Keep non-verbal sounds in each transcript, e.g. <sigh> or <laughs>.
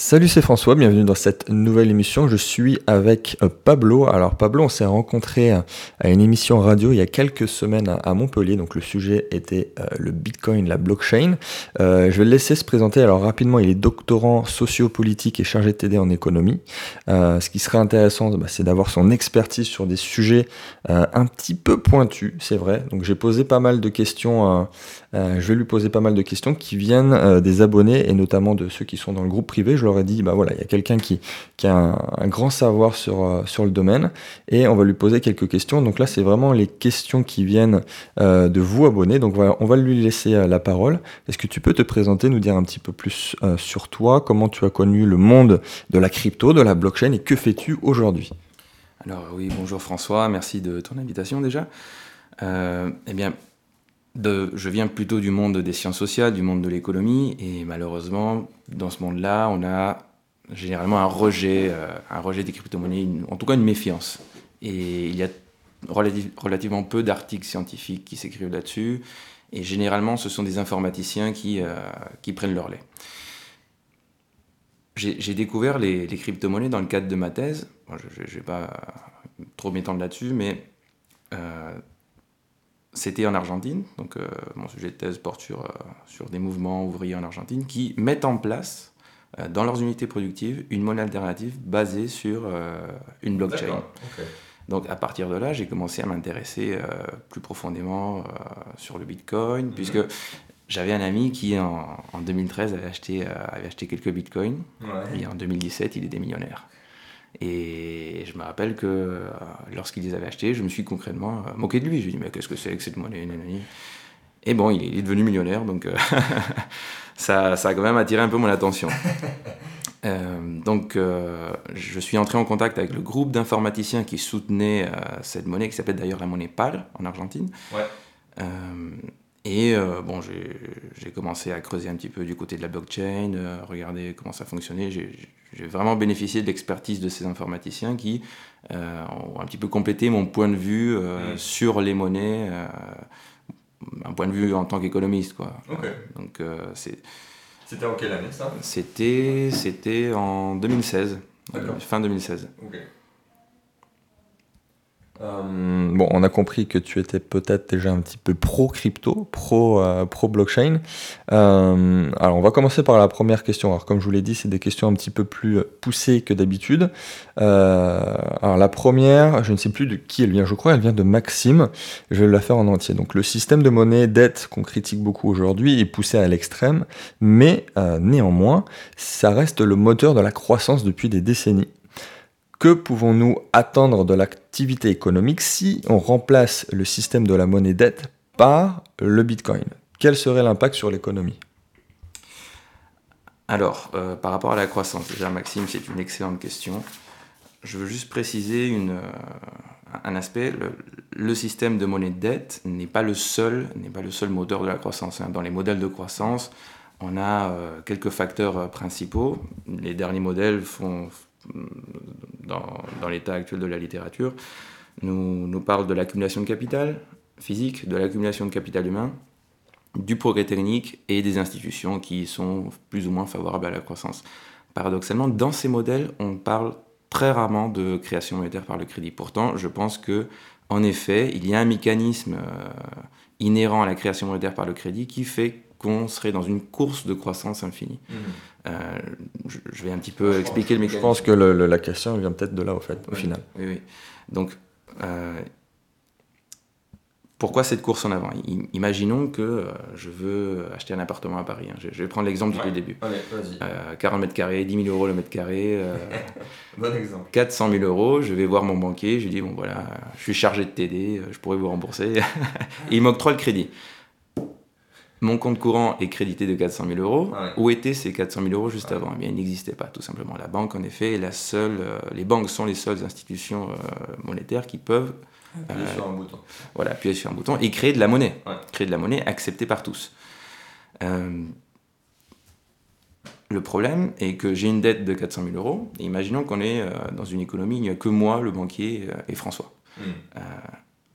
Salut, c'est François, bienvenue dans cette nouvelle émission. Je suis avec euh, Pablo. Alors Pablo, on s'est rencontré euh, à une émission radio il y a quelques semaines à Montpellier. Donc le sujet était euh, le Bitcoin, la blockchain. je vais le laisser se présenter. Alors rapidement, il est doctorant sociopolitique et chargé de TD en économie. ce qui serait intéressant, bah, c'est d'avoir son expertise sur des sujets un petit peu pointus, c'est vrai. Donc j'ai posé pas mal de questions. je vais lui poser pas mal de questions qui viennent des abonnés et notamment de ceux qui sont dans le groupe privé je leur dit, bah voilà, il y a quelqu'un qui, qui a un, grand savoir sur, euh, sur le domaine et on va lui poser quelques questions. Donc là, c'est vraiment les questions qui viennent euh, de vous abonnés. Donc on va lui laisser euh, la parole. Est-ce que tu peux te présenter, nous dire un petit peu plus sur toi, comment tu as connu le monde de la crypto, de la blockchain et que fais-tu aujourd'hui? Alors oui, bonjour François, merci de ton invitation déjà. eh bien, je viens plutôt du monde des sciences sociales, du monde de l'économie, et malheureusement, dans ce monde-là, on a généralement un rejet, euh, un rejet des crypto-monnaies, en tout cas une méfiance. Et il y a relativement peu d'articles scientifiques qui s'écrivent là-dessus, et généralement, ce sont des informaticiens qui, euh, prennent leur lait. J'ai découvert les, crypto-monnaies dans le cadre de ma thèse. je ne vais pas trop m'étendre là-dessus, mais euh, c'était en Argentine, donc euh, mon sujet de thèse porte sur, euh, sur des mouvements ouvriers en Argentine qui mettent en place euh, dans leurs unités productives une monnaie alternative basée sur une blockchain. Donc à partir de là, j'ai commencé à m'intéresser plus profondément sur le Bitcoin, mhm. puisque j'avais un ami qui en, en 2013 avait acheté, avait acheté quelques Bitcoins, et en 2017 il était millionnaire. Et je me rappelle que euh, lorsqu'il les avait achetés, je me suis concrètement euh, moqué de lui. Je lui ai dit, mais qu'est-ce que c'est que cette monnaie Et bon, il est, devenu millionnaire, donc euh, <laughs> ça, ça, a quand même attiré un peu mon attention. <laughs> donc, je suis entré en contact avec le groupe d'informaticiens qui soutenait cette monnaie, qui s'appelle d'ailleurs la monnaie PAL en Argentine. Ouais. Et euh, bon, j'ai commencé à creuser un petit peu du côté de la blockchain, euh, regarder comment ça fonctionnait. J'ai vraiment bénéficié de l'expertise de ces informaticiens qui euh, ont un petit peu complété mon point de vue sur les monnaies, un point de vue en tant qu'économiste. Donc C'était en quelle année ça? C'était en 2016, fin 2016. Euh, bon, on a compris que tu étais peut-être déjà un petit peu pro-crypto, pro, pro blockchain. Euh, alors, on va commencer par la première question. Alors, comme je vous l'ai dit, c'est des questions un petit peu plus poussées que d'habitude. Euh, alors, la première, je ne sais plus de qui elle vient. Je crois elle vient de Maxime. Je vais la faire en entier. Donc, le système de monnaie dette qu'on critique beaucoup aujourd'hui est poussé à l'extrême, mais néanmoins, ça reste le moteur de la croissance depuis des décennies. Que pouvons-nous attendre de l'activité économique si on remplace le système de la monnaie dette par le Bitcoin? Quel serait l'impact sur l'économie? Alors, euh, par rapport à la croissance, déjà Maxime, c'est une excellente question. Je veux juste préciser une, euh, un aspect. Le, système de monnaie de dette n'est pas le seul, n'est pas le seul moteur de la croissance. Hein. Dans les modèles de croissance, on a euh, quelques facteurs principaux. Les derniers modèles font, dans, l'état actuel de la littérature, nous, nous parle de l'accumulation de capital physique, de l'accumulation de capital humain, du progrès technique et des institutions qui sont plus ou moins favorables à la croissance. Paradoxalement, dans ces modèles, on parle très rarement de création monétaire par le crédit. Pourtant, je pense que, en effet, il y a un mécanisme euh, inhérent à la création monétaire par le crédit qui fait qu'on serait dans une course de croissance infinie. Mmh. Euh, je, vais un petit peu expliquer le mécanisme. Je pense que la question vient peut-être de là, au fait, au final. Oui, oui. Donc, euh, pourquoi cette course en avant? Imaginons que euh, je veux acheter un appartement à Paris. Hein. Je, vais prendre l'exemple depuis le début. Allez, 40 mètres carrés, 10 000 euros le mètre carré. <laughs> bon exemple. 400 000 euros, je vais voir mon banquier, je lui dis, bon voilà, je suis chargé de t'aider, je pourrais vous rembourser. Et <laughs> il m'octroie le crédit mon compte courant est crédité de 400 000 euros. Où étaient ces 400 000 euros juste avant? Eh bien, il n'existait pas, tout simplement. La banque, en effet, est la seule. Euh, les banques sont les seules institutions euh, monétaires qui peuvent. Appuyer euh, sur un bouton. Voilà, appuyer sur un bouton et créer de la monnaie. Créer de la monnaie acceptée par tous. le problème est que j'ai une dette de 400 000 euros. Et imaginons qu'on est dans une économie, il n'y a que moi, le banquier et François. Hmm.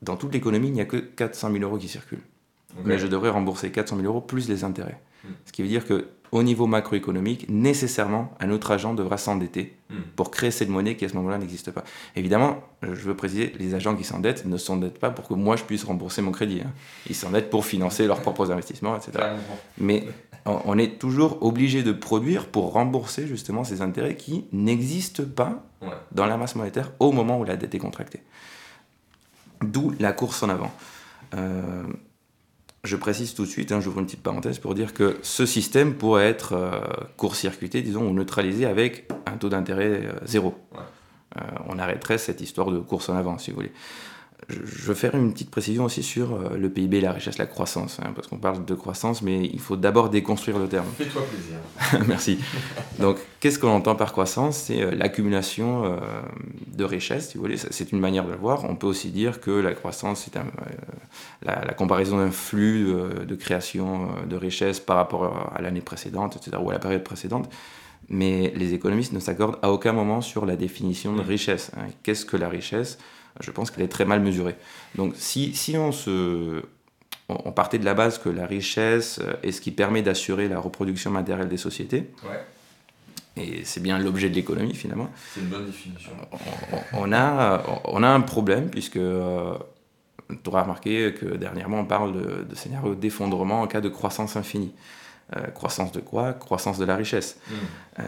dans toute l'économie, il n'y a que 400 000 euros qui circulent mais je devrais rembourser 400 000 euros plus les intérêts. Ce qui veut dire que au niveau macroéconomique, nécessairement, un autre agent devra s'endetter hmm. pour créer cette monnaie qui à ce moment-là n'existe pas. Évidemment, je veux préciser, les agents qui s'endettent ne s'endettent pas pour que moi je puisse rembourser mon crédit. Hein. Ils s'endettent pour financer leurs propres investissements, etc. Mais on est toujours obligé de produire pour rembourser justement ces intérêts qui n'existent pas dans la masse monétaire au moment où la dette est contractée. D'où la course en avant. Euh, je précise tout de suite, hein, j'ouvre une petite parenthèse pour dire que ce système pourrait être euh, court-circuité, disons, ou neutralisé avec un taux d'intérêt euh, zéro. Euh, on arrêterait cette histoire de course en avant, si vous voulez je veux faire une petite précision aussi sur euh, le PIB, la richesse, la croissance, hein, parce qu'on parle de croissance, mais il faut d'abord déconstruire le terme. Fais-toi plaisir. <laughs> Merci. Donc, qu'est-ce qu'on entend par croissance? C'est euh, l'accumulation euh, de richesse, si vous voulez. C'est une manière de le voir. On peut aussi dire que la croissance, c'est la, la, comparaison d'un flux de création de richesse par rapport à l'année précédente, etc., ou à la période précédente. Mais les économistes ne s'accordent à aucun moment sur la définition de mm. richesse. Hein. Qu'est-ce que la richesse? Je pense qu'elle est très mal mesurée. Donc si, si on, se, on, partait de la base que la richesse est ce qui permet d'assurer la reproduction matérielle des sociétés, et c'est bien l'objet de l'économie finalement. C'est une bonne définition. On, a, on a un problème puisque euh, tu auras remarqué que dernièrement on parle de, de scénario d'effondrement en cas de croissance infinie. Euh, croissance de quoi? Croissance de la richesse. Hmm. Euh,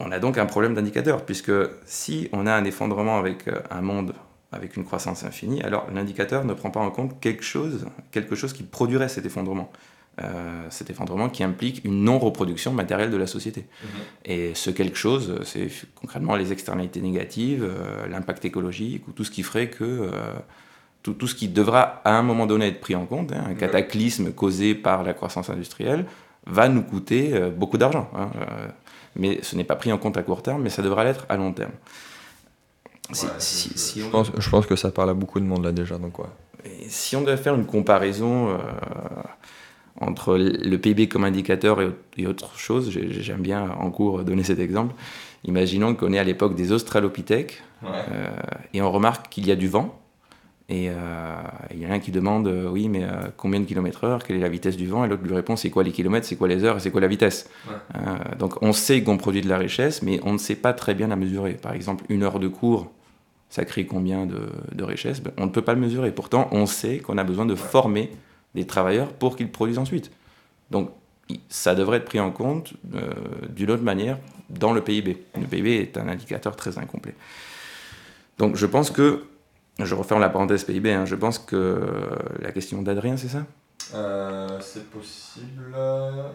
on a donc un problème d'indicateur, puisque si on a un effondrement avec euh, un monde avec une croissance infinie, alors l'indicateur ne prend pas en compte quelque chose, quelque chose qui produirait cet effondrement. Euh, cet effondrement qui implique une non-reproduction matérielle de la société. Mhm. Et ce quelque chose, c'est concrètement les externalités négatives, euh, l'impact écologique, ou tout ce qui ferait que... tout, ce qui devra à un moment donné être pris en compte, hein, un cataclysme causé par la croissance industrielle, va nous coûter beaucoup d'argent. Hein, mais ce n'est pas pris en compte à court terme, mais ça devra l'être à long terme. je, pense, que ça parle à beaucoup de monde là déjà, donc si on devait faire une comparaison euh, entre le PIB comme indicateur et, autre chose, j'aime bien en cours donner cet exemple. Imaginons qu'on est à l'époque des Australopithèques euh, et on remarque qu'il y a du vent et euh, il y en a un qui demande, euh, oui, mais euh, combien de kilomètres heure, quelle est la vitesse du vent Et l'autre lui répond, c'est quoi les kilomètres, c'est quoi les heures et c'est quoi la vitesse Donc on sait qu'on produit de la richesse, mais on ne sait pas très bien la mesurer. Par exemple, une heure de cours, ça crée combien de, de richesse? Ben, On ne peut pas le mesurer. Pourtant, on sait qu'on a besoin de former des travailleurs pour qu'ils produisent ensuite. Donc ça devrait être pris en compte d'une autre manière dans le PIB. Le PIB est un indicateur très incomplet. Donc je pense que je referme la parenthèse PIB, hein. je pense que la question d'Adrien, c'est ça? Euh, C'est possible.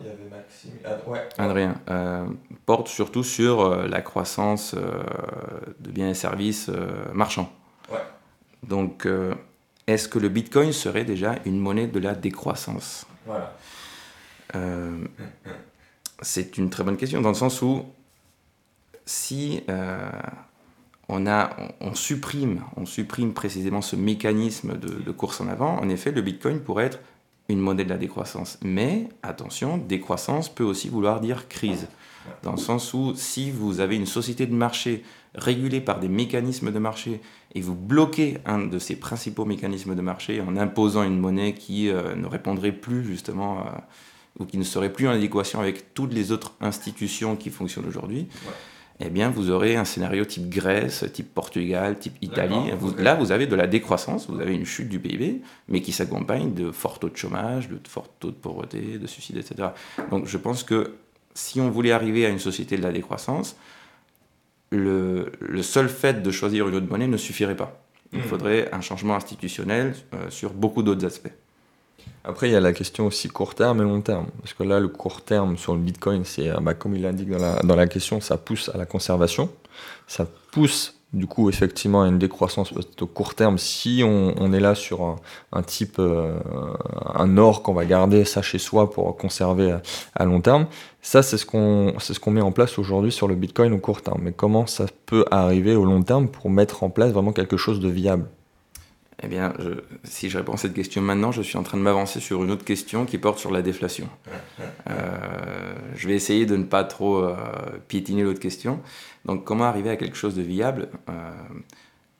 Il y avait Maxime. Ah, ouais. Adrien, euh, porte surtout sur euh, la croissance de biens et services marchands. Ouais. Donc, est-ce que le Bitcoin serait déjà une monnaie de la décroissance? Voilà. c'est une très bonne question, dans le sens où si on, supprime, on supprime précisément ce mécanisme de, course en avant, en effet, le Bitcoin pourrait être une monnaie de la décroissance. Mais attention, décroissance peut aussi vouloir dire crise. Dans le sens où si vous avez une société de marché régulée par des mécanismes de marché et vous bloquez un de ces principaux mécanismes de marché en imposant une monnaie qui euh, ne répondrait plus justement ou qui ne serait plus en adéquation avec toutes les autres institutions qui fonctionnent aujourd'hui, eh bien, vous aurez un scénario type Grèce, type Portugal, type Italie. Là, vous avez de la décroissance, vous avez une chute du PIB, mais qui s'accompagne de forts taux de chômage, de forts taux de pauvreté, de suicide, etc. Donc, je pense que si on voulait arriver à une société de la décroissance, le, seul fait de choisir une autre monnaie ne suffirait pas. Il hmm. faudrait un changement institutionnel euh, sur beaucoup d'autres aspects. Après, il y a la question aussi court terme et long terme. Parce que là, le court terme sur le Bitcoin, c'est, bah, comme il l'indique dans la, dans la question, ça pousse à la conservation. Ça pousse du coup effectivement à une décroissance au court terme si on, est là sur un, type euh, un or qu'on va garder ça chez soi pour conserver à, long terme ça c'est ce qu'on c'est ce qu'on met en place aujourd'hui sur le bitcoin au court terme mais comment ça peut arriver au long terme pour mettre en place vraiment quelque chose de viable? Eh bien, si je réponds à cette question maintenant, je suis en train de m'avancer sur une autre question qui porte sur la déflation. Euh, je vais essayer de ne pas trop euh, piétiner l'autre question. Donc, comment arriver à quelque chose de viable euh,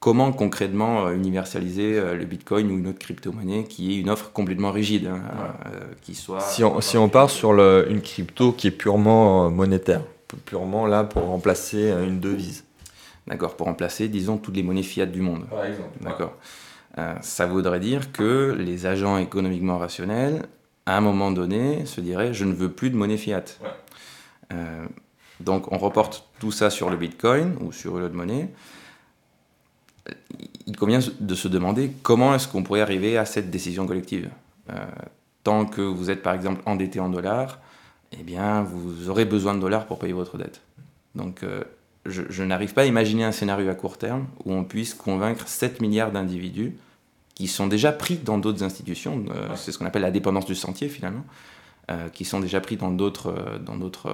comment concrètement universaliser le Bitcoin ou une autre crypto-monnaie qui est une offre complètement rigide, hein, qui soit... Si on, si on part sur le, une crypto qui est purement monétaire, purement là pour remplacer une devise. D'accord, pour remplacer, disons, toutes les monnaies fiat du monde. Par exemple. D'accord. Ça voudrait dire que les agents économiquement rationnels à un moment donné, se dirait je ne veux plus de monnaie fiat. Euh, donc on reporte tout ça sur le Bitcoin ou sur une autre monnaie. Il convient de se demander comment est-ce qu'on pourrait arriver à cette décision collective. Euh, tant que vous êtes par exemple endetté en dollars, eh bien vous aurez besoin de dollars pour payer votre dette. Donc euh, je, je n'arrive pas à imaginer un scénario à court terme où on puisse convaincre 7 milliards d'individus qui sont déjà pris dans d'autres institutions, euh, c'est ce qu'on appelle la dépendance du sentier finalement, euh, qui sont déjà pris dans d'autres, euh, dans d'autres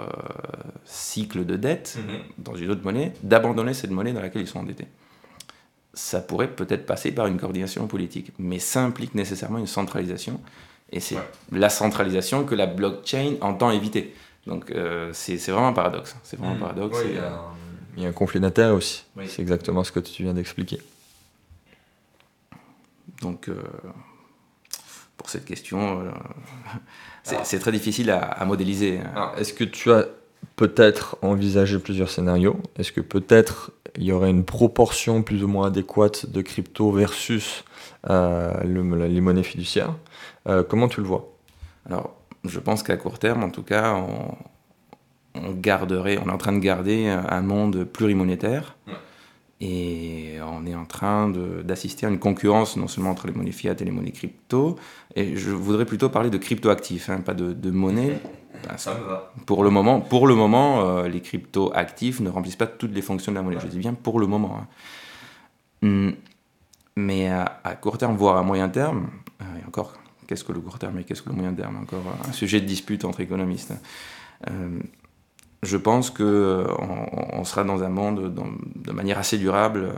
cycles de dette, mhm. dans une autre monnaie, d'abandonner cette monnaie dans laquelle ils sont endettés. Ça pourrait peut-être passer par une coordination politique, mais ça implique nécessairement une centralisation, et c'est la centralisation que la blockchain entend éviter. Donc c'est, vraiment un paradoxe. C'est vraiment un mhm. paradoxe. il, y a un, conflit d'intérêts aussi. C'est exactement ce que tu viens d'expliquer. Donc, euh, pour cette question, euh, <laughs> c'est très difficile à, modéliser. Est-ce que tu as peut-être envisagé plusieurs scénarios? Est-ce que peut-être il y aurait une proportion plus ou moins adéquate de crypto versus euh, les monnaies fiduciaires? Comment tu le vois? Alors, je pense qu'à court terme, en tout cas, on, garderait, on est en train de garder un monde plurimonétaire. Et on est en train d'assister à une concurrence non seulement entre les monnaies fiat et les monnaies crypto. Et je voudrais plutôt parler de crypto-actifs, hein, pas de, de monnaie. Ça me va. Pour le moment, pour le moment euh, les crypto-actifs ne remplissent pas toutes les fonctions de la monnaie. Je dis bien pour le moment. Hein. Hum, mais à, court terme, voire à moyen terme, euh, et encore, qu'est-ce que le court terme et qu'est-ce que le moyen terme? Encore un sujet de dispute entre économistes. Hein. Euh, je pense qu'on euh, on sera dans un monde de manière assez durable euh,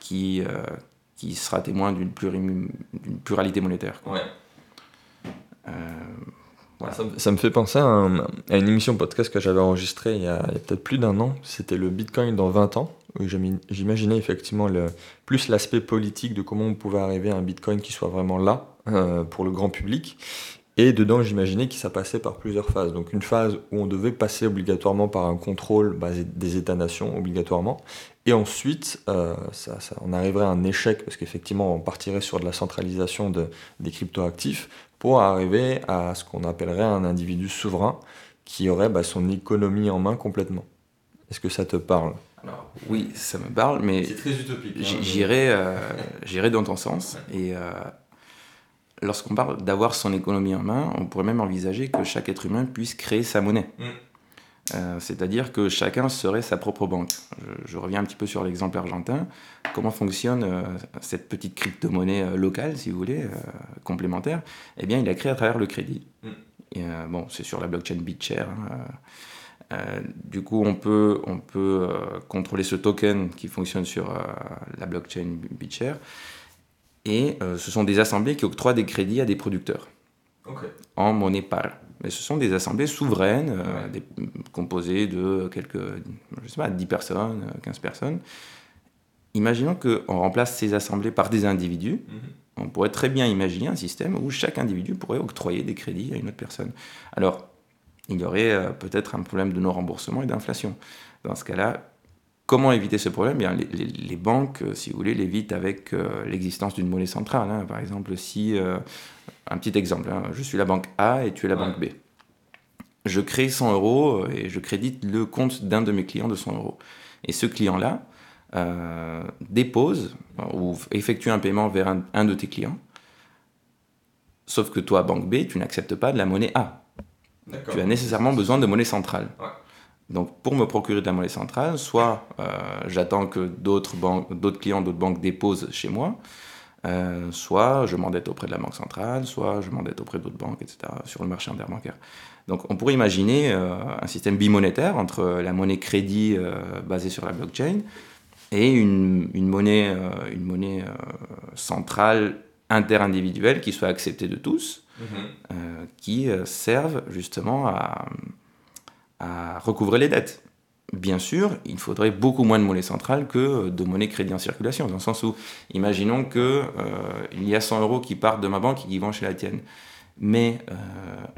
qui, euh, qui sera témoin d'une pluralité monétaire. Ça, me fait penser à, une émission podcast que j'avais enregistrée il y a, peut-être plus d'un an. C'était le Bitcoin dans 20 ans. J'imaginais effectivement le, plus l'aspect politique de comment on pouvait arriver à un Bitcoin qui soit vraiment là pour le grand public. Et dedans, j'imaginais que ça passait par plusieurs phases. Donc une phase où on devait passer obligatoirement par un contrôle basé des États-nations, obligatoirement. Et ensuite, euh, ça, on arriverait à un échec, parce qu'effectivement, on partirait sur de la centralisation de, des cryptoactifs, pour arriver à ce qu'on appellerait un individu souverain, qui aurait bah, son économie en main complètement. Est-ce que ça te parle? Alors, Oui, ça me parle, mais c'est très utopique. Hein, j'irai, euh, dans ton sens. Et euh, lorsqu'on parle d'avoir son économie en main, on pourrait même envisager que chaque être humain puisse créer sa monnaie. Mm. Euh, c'est-à-dire que chacun serait sa propre banque. Je, reviens un petit peu sur l'exemple argentin. Comment fonctionne euh, cette petite crypto-monnaie euh, locale, si vous voulez, complémentaire? Eh bien, il la créé à travers le crédit. Mm. Et, bon, c'est sur la blockchain BitShare. Hein, du coup, on peut, on peut contrôler ce token qui fonctionne sur la blockchain BitShare et euh, ce sont des assemblées qui octroient des crédits à des producteurs en monnaie pâle. Mais ce sont des assemblées souveraines, euh, composées de quelques, je sais pas, 10 personnes, 15 euh, personnes. Imaginons qu'on remplace ces assemblées par des individus. Mhm. On pourrait très bien imaginer un système où chaque individu pourrait octroyer des crédits à une autre personne. Alors, il y aurait peut-être un problème de non-remboursement et d'inflation. Dans ce cas-là, Comment éviter ce problème? Bien, les, banques, euh, si vous voulez, l'évitent avec euh, l'existence d'une monnaie centrale. Hein. Par exemple, si, euh, un petit exemple, hein, je suis la banque A et tu es la banque B. Je crée 100 euros et je crédite le compte d'un de mes clients de 100 euros. Et ce client-là dépose ou effectue un paiement vers un, de tes clients. Sauf que toi, banque B, tu n'acceptes pas de la monnaie A. Tu as nécessairement besoin de monnaie centrale. Donc pour me procurer de la monnaie centrale, soit euh, j'attends que d'autres clients d'autres banques déposent chez moi, euh, soit je m'endette auprès de la banque centrale, soit je m'endette auprès d'autres banques, etc., sur le marché interbancaire. Donc on pourrait imaginer euh, un système bimonétaire entre la monnaie crédit basée sur la blockchain et une, monnaie, une monnaie centrale interindividuelle qui soit acceptée de tous, mm-hmm. qui serve justement à à recouvrer les dettes. bien sûr, il faudrait beaucoup moins de monnaie centrale que de monnaie crédit en circulation, dans le sens où, imaginons qu'il euh, y a 100 euros qui partent de ma banque et qui vont chez la tienne. Mais euh,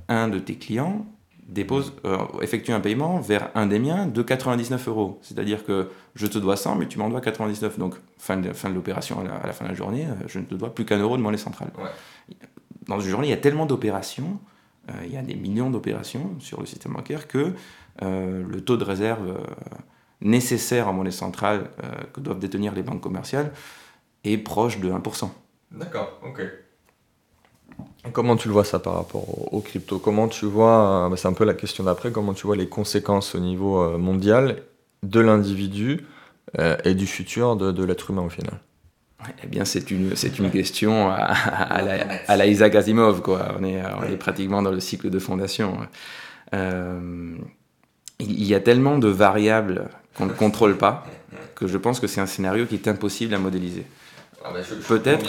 un de tes clients dépose, euh, effectue un paiement vers un des miens de 99 euros. C'est-à-dire que je te dois 100, mais tu m'en dois 99. Donc, fin de, fin de l'opération, à, la fin de la journée, je ne te dois plus qu'un euro de monnaie centrale. Dans une journée, il y a tellement d'opérations, il y a des millions d'opérations sur le système bancaire que euh, le taux de réserve euh, nécessaire en monnaie centrale euh, que doivent détenir les banques commerciales est proche de 1%. D'accord, ok. Comment tu le vois ça par rapport aux, crypto? Comment tu vois, bah, c'est un peu la question d'après, comment tu vois les conséquences au niveau mondial de l'individu et du futur de, l'être humain au final? Eh bien, c'est une, c'est une question à, la, Isaac Asimov, quoi. On est, on est pratiquement dans le cycle de fondation. Euh, il y a tellement de variables qu'on ne contrôle pas que je pense que c'est un scénario qui est impossible à modéliser. Ah bah, peut-être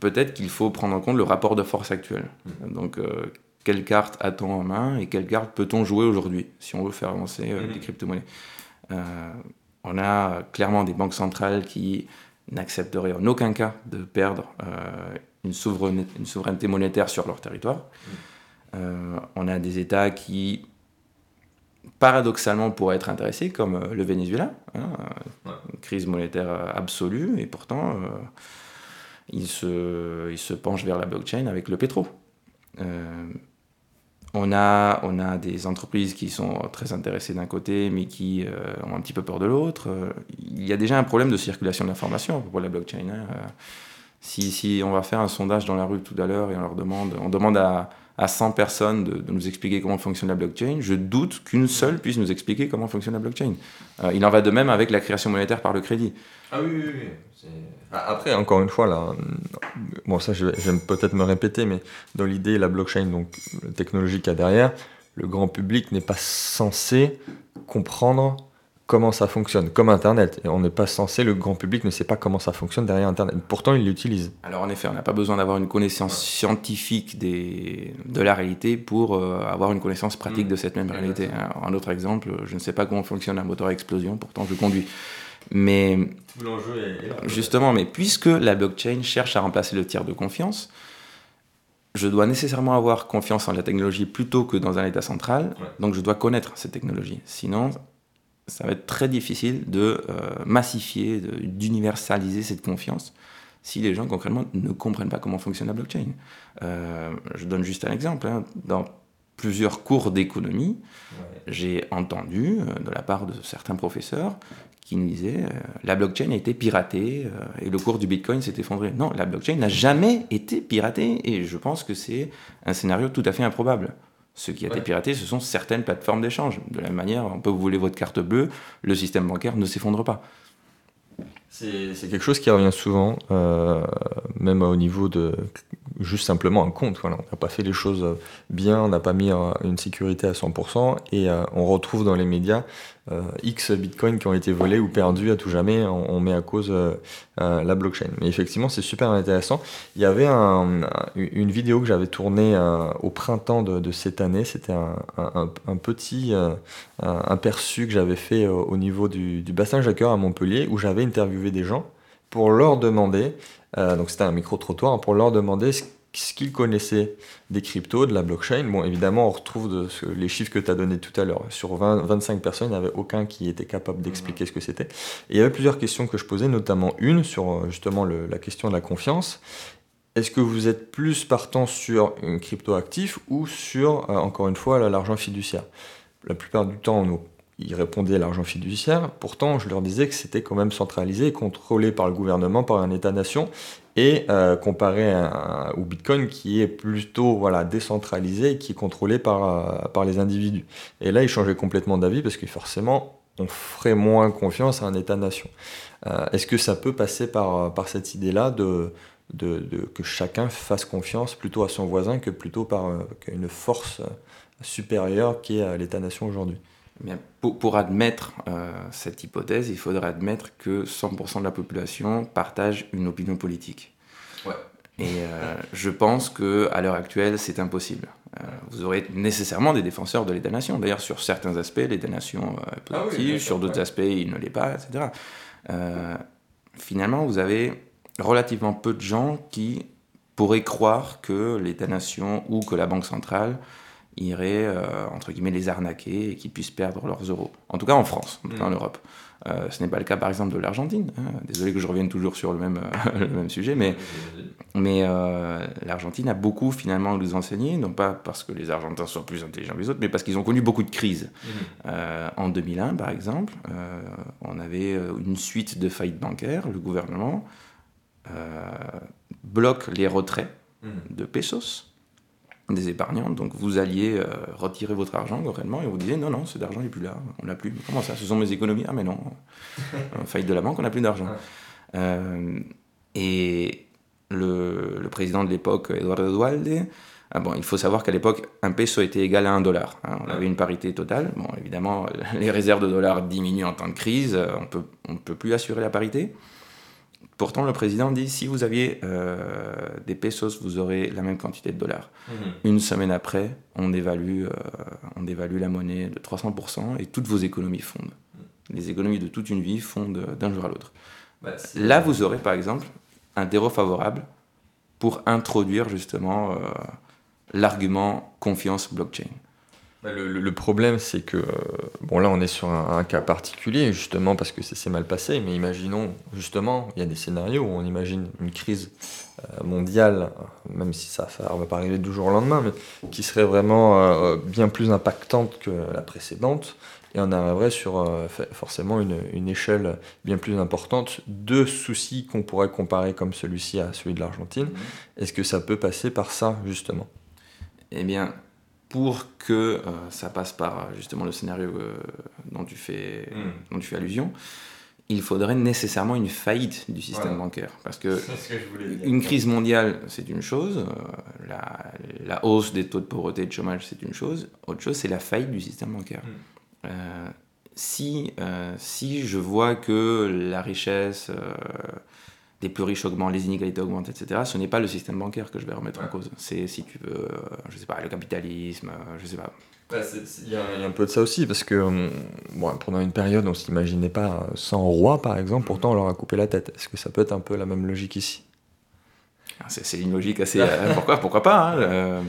peut qu'il faut prendre en compte le rapport de force actuel. Hmm. Donc, euh, quelle carte a-t-on en main et quelle carte peut-on jouer aujourd'hui si on veut faire avancer euh, les hmm. crypto-monnaies? Euh, On a clairement des banques centrales qui n'accepteraient en aucun cas de perdre une, souveraineté, une, souveraineté, monétaire sur leur territoire. Hmm. on a des États qui paradoxalement pourrait être intéressé, comme euh, le Venezuela, hein, une crise monétaire euh, absolue, et pourtant euh, il, se, il se penche vers la blockchain avec le pétro. On, a, on a des entreprises qui sont très intéressées d'un côté, mais qui ont un petit peu peur de l'autre. Il y a déjà un problème de circulation d'informations pour la blockchain. Hein. Si, si, on va faire un sondage dans la rue tout à l'heure et on leur demande, on demande à, à 100 personnes de, nous expliquer comment fonctionne la blockchain, je doute qu'une seule puisse nous expliquer comment fonctionne la blockchain. Euh, il en va de même avec la création monétaire par le crédit. Ah oui, oui, oui. Ah, après, encore une fois, là, bon, ça, je vais, peut-être me répéter, mais dans l'idée, la blockchain, donc la technologie qu'il y a derrière, le grand public n'est pas censé comprendre comment ça fonctionne, comme Internet. Et on n'est pas censé, le grand public ne sait pas comment ça fonctionne derrière Internet. Pourtant, il l'utilise. Alors en effet, on n'a pas besoin d'avoir une connaissance scientifique des, de la réalité pour euh, avoir une connaissance pratique mm. de cette même réalité. Un autre exemple, je ne sais pas comment fonctionne un moteur à explosion, pourtant je conduis. Mais justement, mais puisque la blockchain cherche à remplacer le tiers de confiance, je dois nécessairement avoir confiance en la technologie plutôt que dans un état central, donc je dois connaître cette technologie. Sinon, ça va être très difficile de euh, massifier, d'universaliser cette confiance si les gens concrètement ne comprennent pas comment fonctionne la blockchain. Euh, je donne juste un exemple. Hein. Dans plusieurs cours d'économie, j'ai entendu euh, de la part de certains professeurs qui nous disaient la blockchain a été piratée et le cours du Bitcoin s'est effondré. Non, la blockchain n'a jamais été piratée et je pense que c'est un scénario tout à fait improbable. Ce qui a été piraté, ce sont certaines plateformes d'échange. De la même manière, on peut vous voler votre carte bleue, le système bancaire ne s'effondre pas. C'est quelque chose qui revient souvent, euh, même au niveau de juste simplement un compte. On n'a pas fait les choses bien, on n'a pas mis une sécurité à 100%, et euh, on retrouve dans les médias euh, X bitcoins qui ont été volés ou perdus à tout jamais, on, met à cause la blockchain. Mais effectivement, c'est super intéressant. Il y avait une vidéo que j'avais tournée au printemps de, cette année, c'était un, petit aperçu que j'avais fait au niveau du, du bassin Jacqueur à Montpellier, où j'avais interviewé des gens pour leur demander, euh, donc c'était un micro-trottoir, pour leur demander ce, qu'ils connaissaient des cryptos, de la blockchain. Bon, évidemment, on retrouve de les chiffres que tu as donnés tout à l'heure. Sur 20, 25 personnes, il n'y avait aucun qui était capable d'expliquer ce que c'était. Et il y avait plusieurs questions que je posais, notamment une sur euh, justement la question de la confiance. Est-ce que vous êtes plus partant sur une crypto actif ou sur, euh, encore une fois, l'argent fiduciaire? La plupart du temps, nous ils répondaient à l'argent fiduciaire. Pourtant, je leur disais que c'était quand même centralisé contrôlé par le gouvernement, par un État-nation, et euh, comparé au Bitcoin qui est plutôt décentralisé et qui est contrôlé par, euh, par les individus. Et là, ils changeaient complètement d'avis parce que forcément, on ferait moins confiance à un État-nation. Euh, est-ce que ça peut passer par, par cette idée-là de, de, que chacun fasse confiance plutôt à son voisin que plutôt par une force supérieure qui est l'État-nation aujourd'hui? Pour, admettre euh, cette hypothèse, il faudrait admettre que 100% de la population partage une opinion politique. Et je pense que à l'heure actuelle, c'est impossible. vous aurez nécessairement des défenseurs de l'État-nation. D'ailleurs, sur certains aspects, l'État-nation est ah positif, sur d'autres aspects, il ne l'est pas, etc. finalement, vous avez relativement peu de gens qui pourraient croire que l'État-nation ou que la Banque centrale irait, euh, entre guillemets, les arnaquer et qu'ils puissent perdre leurs euros. En tout cas en France, en, en mm. Europe. Euh, ce n'est pas le cas, par exemple, de l'Argentine. Hein. Désolé que je revienne toujours sur le même, <laughs> le même sujet, mais, mais euh, l'Argentine a beaucoup, finalement, nous enseigner, non pas parce que les Argentins sont plus intelligents que les autres, mais parce qu'ils ont connu beaucoup de crises. Mm. en 2001, par exemple, on avait une suite de faillites bancaires. Le gouvernement bloque les retraits mm. de pesos des épargnants. Donc vous alliez euh, retirer votre argent réellement et vous disiez non, non, cet argent n'est plus là, on l'a plus. Comment ça? Ce sont mes économies? Ah, mais non, <laughs> en faillite de la banque, on n'a plus d'argent. Euh, et le, le, président de l'époque, Eduardo Dualde, ah bon, il faut savoir qu'à l'époque, un peso était égal à un dollar. Hein. on avait une parité totale. Bon, évidemment, <laughs> les réserves de dollars diminuent en temps de crise, on peut, ne on peut plus assurer la parité. Pourtant, le président dit si vous aviez euh, des pesos, vous aurez la même quantité de dollars. Mhm. Une semaine après, on évalue, euh, on évalue la monnaie de 300% et toutes vos économies fondent. Les économies de toute une vie fondent d'un jour à l'autre. Bah, Là, vous aurez par exemple un terreau favorable pour introduire justement euh, l'argument confiance blockchain. Bah, le, problème, c'est que, euh, bon là on est sur un, cas particulier, justement parce que ça s'est mal passé, mais imaginons, justement, il y a des scénarios où on imagine une crise euh, mondiale, même si ça ne va pas arriver du jour au lendemain, mais qui serait vraiment euh, bien plus impactante que la précédente, et on arriverait sur forcément une, une, échelle bien plus importante de soucis qu'on pourrait comparer comme celui-ci à celui de l'Argentine. Mmh. Est-ce que ça peut passer par ça, justement? Eh bien, pour que euh, ça passe par justement le scénario euh, dont, tu fais, hmm. dont tu fais allusion, il faudrait nécessairement une faillite du système bancaire. Parce que, une crise mondiale, c'est une chose, euh, la, la, hausse des taux de pauvreté et de chômage, c'est une chose, autre chose, c'est la faillite du système bancaire. Hmm. si, si je vois que la richesse les plus riches augmentent, les inégalités augmentent, etc., ce n'est pas le système bancaire que je vais remettre en cause. C'est, si tu veux, euh, je sais pas, le capitalisme, euh, je sais pas. Il y, a un peu de ça aussi, parce que bon, pendant une période, on ne s'imaginait pas sans roi, par exemple, pourtant on leur a coupé la tête. Est-ce que ça peut être un peu la même logique ici? Ah, c'est, une logique assez... <laughs> Euh, pourquoi, pourquoi pas hein,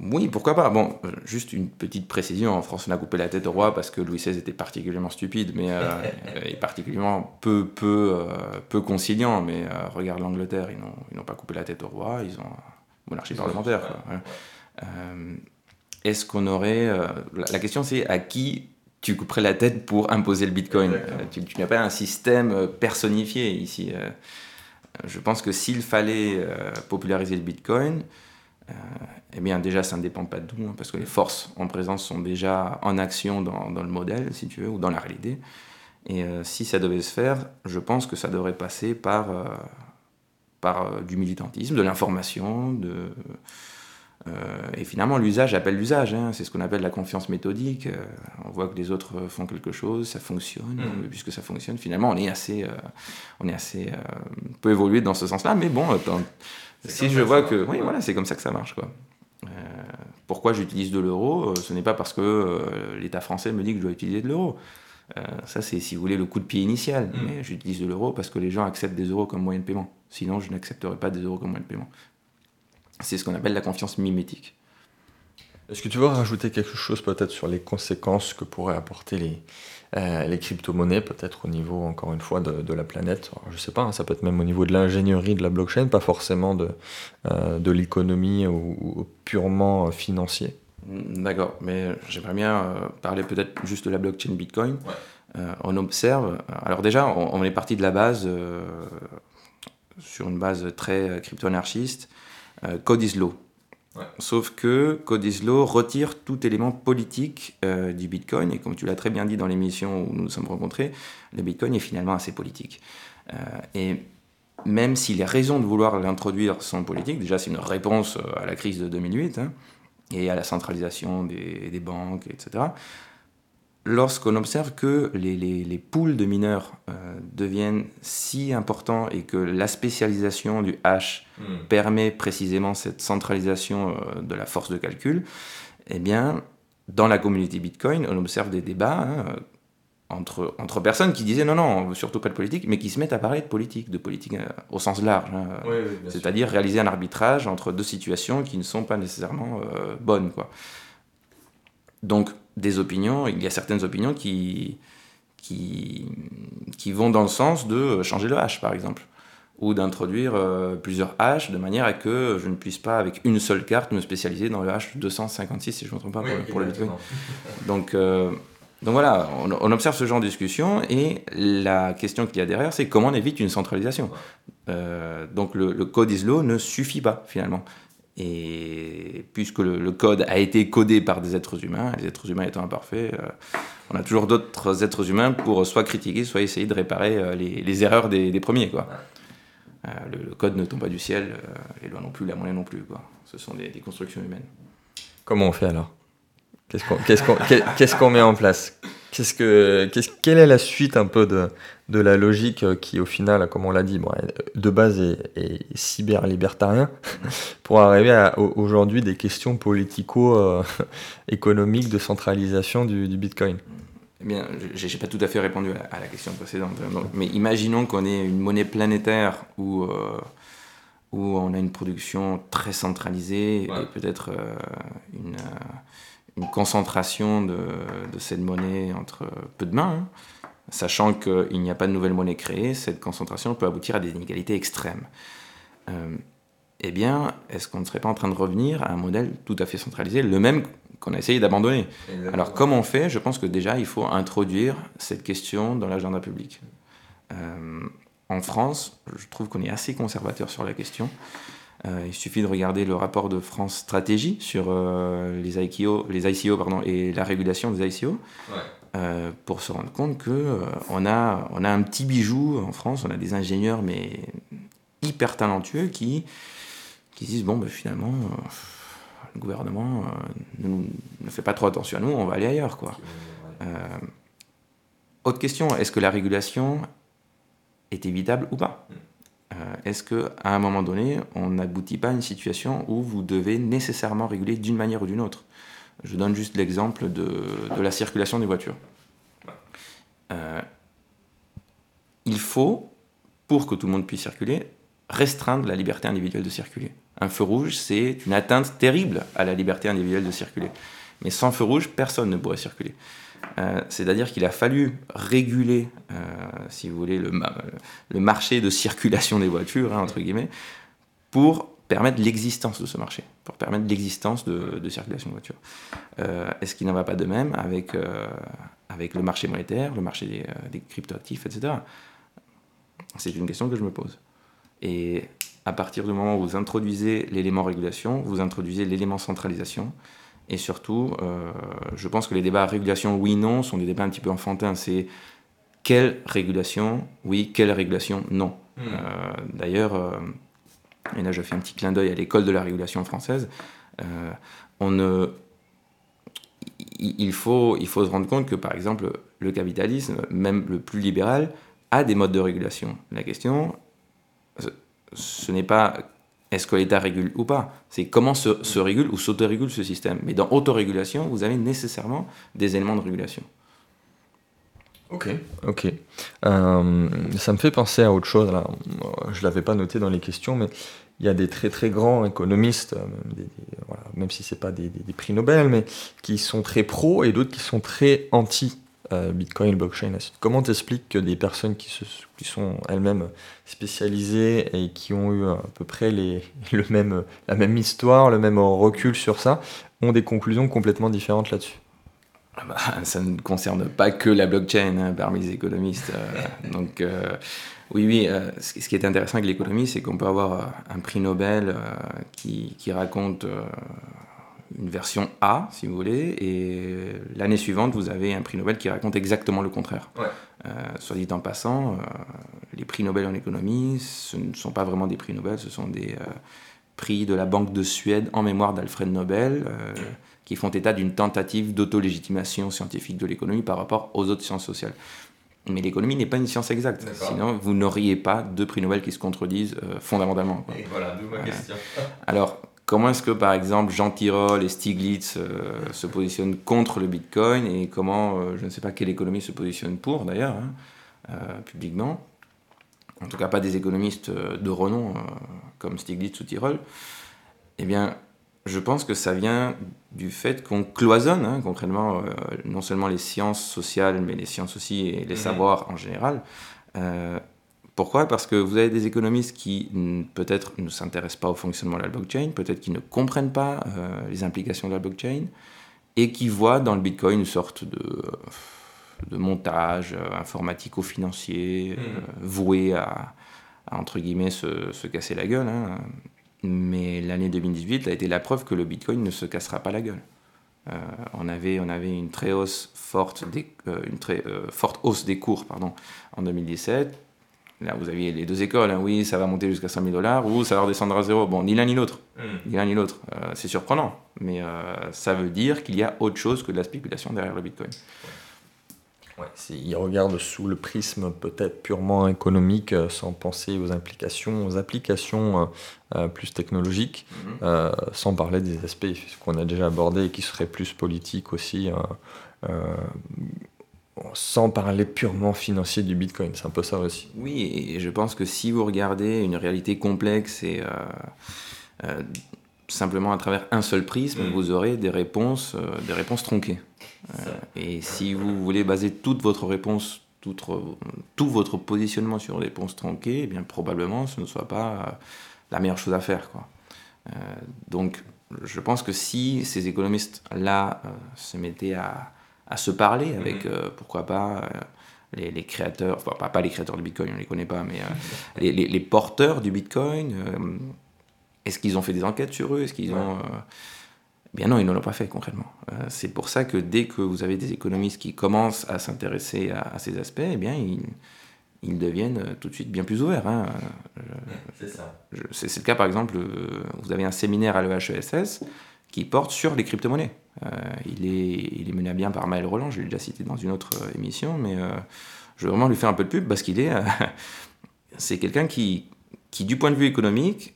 oui, pourquoi pas. Bon, juste une petite précision. En France, on a coupé la tête au roi parce que Louis XVI était particulièrement stupide, mais euh, <laughs> et particulièrement peu, peu, euh, peu conciliant. Mais euh, regarde l'Angleterre, ils n'ont pas coupé la tête au roi, ils ont monarchie parlementaire. Est-ce qu'on aurait. la question, c'est à qui tu couperais la tête pour imposer le bitcoin? Tu, tu n'as pas un système personnifié ici. je pense que s'il fallait populariser le bitcoin, euh, eh bien déjà ça ne dépend pas de nous, hein, parce que les forces en présence sont déjà en action dans, le modèle, si tu veux, ou dans la réalité. Et euh, si ça devait se faire, je pense que ça devrait passer par, euh, par du militantisme, de l'information, de... et finalement, l'usage appelle l'usage. Hein. c'est ce qu'on appelle la confiance méthodique. on voit que les autres font quelque chose, ça fonctionne. Mmh. Puisque ça fonctionne, finalement, on est assez, on est assez peu évolué dans ce sens-là. Mais bon, si je vois que. Oui, voilà, c'est comme ça que ça marche. Quoi. Euh, pourquoi j'utilise de l'euro euh, Ce n'est pas parce que euh, l'État français me dit que je dois utiliser de l'euro. ça, c'est, si vous voulez, le coup de pied initial. Mm. Mais j'utilise de l'euro parce que les gens acceptent des euros comme moyen de paiement. Sinon, je n'accepterai pas des euros comme moyen de paiement. C'est ce qu'on appelle la confiance mimétique. Est-ce que tu veux rajouter quelque chose peut-être sur les conséquences que pourraient apporter les, euh, les crypto-monnaies, peut-être au niveau, encore une fois, de, la planète. je ne sais pas, hein, ça peut être même au niveau de l'ingénierie de la blockchain, pas forcément de, euh, de l'économie ou, purement euh, financier. Mm, d'accord, mais j'aimerais bien parler peut-être juste de la blockchain Bitcoin. on observe, alors déjà, on, est parti de la base, sur une base très crypto-anarchiste, code is law. Sauf que Codislo retire tout élément politique euh, du Bitcoin, et comme tu l'as très bien dit dans l'émission où nous nous sommes rencontrés, le Bitcoin est finalement assez politique. Euh, et même si les raisons de vouloir l'introduire sont politiques, déjà c'est une réponse euh, à la crise de 2008 hein, et à la centralisation des, des, banques, etc. lorsqu'on observe que les, les, les, pools de mineurs euh, deviennent si importants et que la spécialisation du hash hmm. permet précisément cette centralisation euh, de la force de calcul, eh bien, dans la communauté Bitcoin, on observe des débats hein, entre, entre personnes qui disaient non, non, surtout pas de politique, mais qui se mettent à parler de politique, de politique euh, au sens large. Hein, C'est-à-dire réaliser un arbitrage entre deux situations qui ne sont pas nécessairement bonnes. Quoi. Donc, des opinions, il y a certaines opinions qui, qui, qui vont dans le sens de changer le hash, par exemple, ou d'introduire euh, plusieurs hash de manière à que je ne puisse pas, avec une seule carte, me spécialiser dans le hash 256, si je ne me trompe pas, pour, le Bitcoin. Donc, euh, donc voilà, on, observe ce genre de discussion, et la question qu'il y a derrière, c'est comment on évite une centralisation. Euh, donc le, le code ISLO ne suffit pas, finalement. Et puisque le, code a été codé par des êtres humains, les êtres humains étant imparfaits, euh, on a toujours d'autres êtres humains pour soit critiquer, soit essayer de réparer euh, les, erreurs des, premiers. Euh, le, code ne tombe pas du ciel, les lois non plus, la monnaie non plus. Ce sont des, constructions humaines. Comment on fait alors? Qu'est-ce qu'on met en place? Qu'est-ce que, quelle est la suite un peu de, de la logique qui, au final, comme on l'a dit, bon, de base est, cyber-libertarien, <laughs> pour arriver à aujourd'hui des questions politico-économiques <laughs> de centralisation du, Bitcoin? Eh bien, je n'ai pas tout à fait répondu à, la question précédente. Mais imaginons qu'on ait une monnaie planétaire où, euh, où on a une production très centralisée et peut-être euh, une, une concentration de, de, cette monnaie entre peu de mains, hein. sachant qu'il n'y a pas de nouvelle monnaie créée, cette concentration peut aboutir à des inégalités extrêmes. Euh, eh bien, est-ce qu'on ne serait pas en train de revenir à un modèle tout à fait centralisé, le même qu'on a essayé d'abandonner? Alors, comment on fait? Je pense que déjà, il faut introduire cette question dans l'agenda public. Euh, en France, je trouve qu'on est assez conservateur sur la question. Euh, il suffit de regarder le rapport de France Stratégie sur euh, les, ICO, les ICO pardon, et la régulation des ICO euh, pour se rendre compte qu'on on a, on a un petit bijou en France, on a des ingénieurs mais hyper talentueux qui, qui disent bon ben, finalement le gouvernement ne, ne, fait pas trop attention à nous, on va aller ailleurs. Quoi. autre question, est-ce que la régulation est évitable ou pas? Mm. Euh, est-ce qu'à un moment donné, on n'aboutit pas à une situation où vous devez nécessairement réguler d'une manière ou d'une autre? Je donne juste l'exemple de, la circulation des voitures. Euh, il faut, pour que tout le monde puisse circuler, restreindre la liberté individuelle de circuler. Un feu rouge, c'est une atteinte terrible à la liberté individuelle de circuler. Mais sans feu rouge, personne ne pourrait circuler. Euh, c'est-à-dire qu'il a fallu réguler, euh, si vous voulez, le, le, marché de circulation des voitures, hein, entre guillemets, pour permettre l'existence de ce marché, pour permettre l'existence de, circulation de voitures. Euh, est-ce qu'il n'en va pas de même avec, avec le marché monétaire, le marché des, des cryptoactifs, etc. C'est une question que je me pose. Et à partir du moment où vous introduisez l'élément régulation, vous introduisez l'élément centralisation, et surtout, euh, je pense que les débats régulation oui-non sont des débats un petit peu enfantins. C'est quelle régulation oui, quelle régulation non. Hmm. Euh, d'ailleurs, euh, et là je fais un petit clin d'œil à l'école de la régulation française, on ne, il, faut, il faut se rendre compte que par exemple le capitalisme, même le plus libéral, a des modes de régulation. La question, ce n'est pas est-ce que l'État régule ou pas? C'est comment se, régule ou s'autorégule ce système. Mais dans autorégulation, vous avez nécessairement des éléments de régulation. Ok, ok. Euh, ça me fait penser à autre chose. Là. Je ne l'avais pas noté dans les questions, mais il y a des très très grands économistes, euh, même si ce pas des, des, prix Nobel, mais qui sont très pro et d'autres qui sont très anti euh, Bitcoin, blockchain, Comment t'expliques que des personnes qui, se, sont elles-mêmes spécialisées et qui ont eu à peu près <laughs> le même, la même histoire, le même recul sur ça, ont des conclusions complètement différentes là-dessus? Ah bah, <laughs> ça ne concerne pas que la blockchain hein, parmi les économistes. Euh, <laughs> donc, euh, oui, oui, ce qui est intéressant avec l'économie, c'est qu'on peut avoir un prix Nobel qui, raconte une version A, si vous voulez, et l'année suivante, vous avez un prix Nobel qui raconte exactement le contraire. Euh, soit dit en passant, euh, les prix Nobel en économie, ce ne sont pas vraiment des prix Nobel, ce sont des, euh, prix de la Banque de Suède en mémoire d'Alfred Nobel, qui font état d'une tentative d'auto-légitimation scientifique de l'économie par rapport aux autres sciences sociales. Mais l'économie n'est pas une science exacte. Sinon, vous n'auriez pas deux prix Nobel qui se contredisent fondamentalement. Et voilà, d'où ma question. Alors, comment est-ce que, par exemple, Jean Tirole et Stiglitz se positionnent contre le Bitcoin et comment, je ne sais pas quelle économie se positionne pour, d'ailleurs, hein, publiquement en tout cas pas des économistes euh, de renom euh, comme Stiglitz ou Tirol, eh bien, je pense que ça vient du fait qu'on cloisonne hein, concrètement euh, non seulement les sciences sociales, mais les sciences aussi et les mhm. savoirs en général. Pourquoi? Parce que vous avez des économistes qui peut-être ne s'intéressent pas au fonctionnement de la blockchain, peut-être qui ne comprennent pas les implications de la blockchain, et qui voient dans le Bitcoin une sorte de de montage euh, informatico-financier, euh, mmh. voué à, entre guillemets, se, casser la gueule. Hein. Mais l'année 2018 a été la preuve que le Bitcoin ne se cassera pas la gueule. Euh, on, avait, on avait une très, hausse forte des, une très forte hausse des cours pardon, en 2017. Là, vous aviez les deux écoles. Hein. Oui, ça va monter jusqu'à 100 000 dollars ou ça va redescendre à zéro. Bon, ni l'un ni l'autre. Mmh. Ni l'un ni l'autre. c'est surprenant. Mais ça veut dire qu'il y a autre chose que de la spéculation derrière le Bitcoin. Ouais, il regarde sous le prisme peut-être purement économique, euh, sans penser aux implications, aux applications euh, euh, plus technologiques, mhm. sans parler des aspects qu'on a déjà abordés et qui seraient plus politiques aussi, sans parler purement financier du Bitcoin. C'est un peu ça aussi. Oui, et je pense que si vous regardez une réalité complexe et simplement à travers un seul prisme, mm. vous aurez des réponses, des réponses tronquées. Euh, et si vous voulez baser toute votre réponse, tout, tout votre positionnement sur des réponses tronquées, eh bien probablement ce ne soit pas euh, la meilleure chose à faire. Quoi. Euh, donc je pense que si ces économistes-là se mettaient à, à, se parler avec, mm-hmm. pourquoi pas, les, les, créateurs, enfin pas, pas, les créateurs du Bitcoin, on ne les connaît pas, mais <laughs> les, les, les, porteurs du Bitcoin, est-ce qu'ils ont fait des enquêtes sur eux? Est-ce qu'ils ont Bien non, ils ne l'ont pas fait concrètement. Euh, c'est pour ça que dès que vous avez des économistes qui commencent à s'intéresser à, ces aspects, eh bien, ils, ils, deviennent euh, tout de suite bien plus ouverts. Hein. c'est le cas, par exemple, euh, vous avez un séminaire à l'EHESS qui porte sur les crypto-monnaies. il, est, il est mené à bien par Maël Roland, je l'ai déjà cité dans une autre émission, mais je veux vraiment lui faire un peu de pub parce qu'il est... <laughs> c'est quelqu'un qui, qui, du point de vue économique,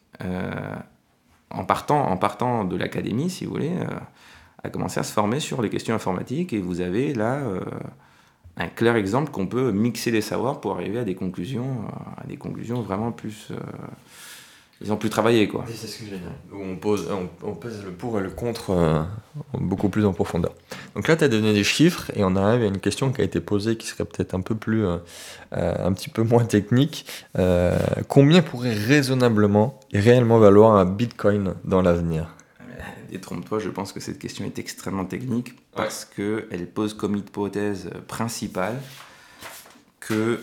en partant, en partant de l'académie, si vous voulez, euh, a commencé à se former sur les questions informatiques et vous avez là euh, un clair exemple qu'on peut mixer les savoirs pour arriver à des conclusions, euh, à des conclusions vraiment plus ils ont plus travaillé quoi. C'est ce que dire. On pose, on, pose le pour et le contre euh, beaucoup plus en profondeur. Donc là, tu as donné des chiffres et on arrive à une question qui a été posée qui serait peut-être un peu plus, euh, euh, un petit peu moins technique. combien pourrait raisonnablement et réellement valoir un Bitcoin dans l'avenir? Détrompe-toi, je pense que cette question est extrêmement technique parce que qu'elle pose comme hypothèse principale que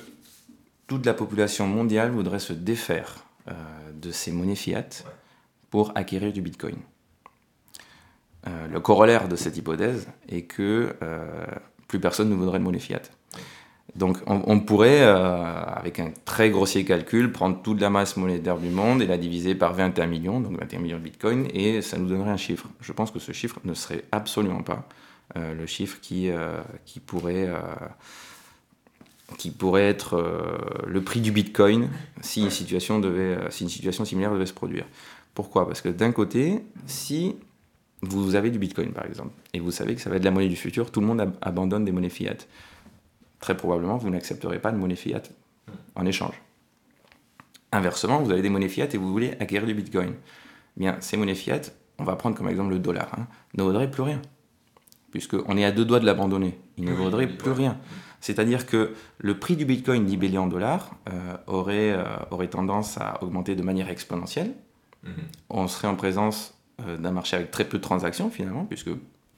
toute la population mondiale voudrait se défaire euh, de ces monnaies fiat pour acquérir du Bitcoin. Euh, le corollaire de cette hypothèse est que euh, plus personne ne voudrait de monnaie fiat. Donc on, pourrait, avec un très grossier calcul, prendre toute la masse monétaire du monde et la diviser par 21 millions, donc 21 millions de bitcoins, et ça nous donnerait un chiffre. Je pense que ce chiffre ne serait absolument pas le chiffre qui, qui pourrait qui pourrait être euh, le prix du Bitcoin si une, situation devait, euh, si une situation similaire devait se produire. Pourquoi? Parce que d'un côté, si vous avez du Bitcoin par exemple, et vous savez que ça va être la monnaie du futur, tout le monde abandonne des monnaies fiat. Très probablement, vous n'accepterez pas de monnaie fiat en échange. Inversement, vous avez des monnaies fiat et vous voulez acquérir du Bitcoin. Bien, ces monnaies fiat, on va prendre comme exemple le dollar, hein, ne vaudraient plus rien. Puisqu'on est à deux doigts de l'abandonner. Il ne vaudrait plus rien. C'est-à-dire que le prix du Bitcoin libellé en dollars euh, aurait, euh, aurait tendance à augmenter de manière exponentielle. Mhm. On serait en présence euh, d'un marché avec très peu de transactions finalement, puisque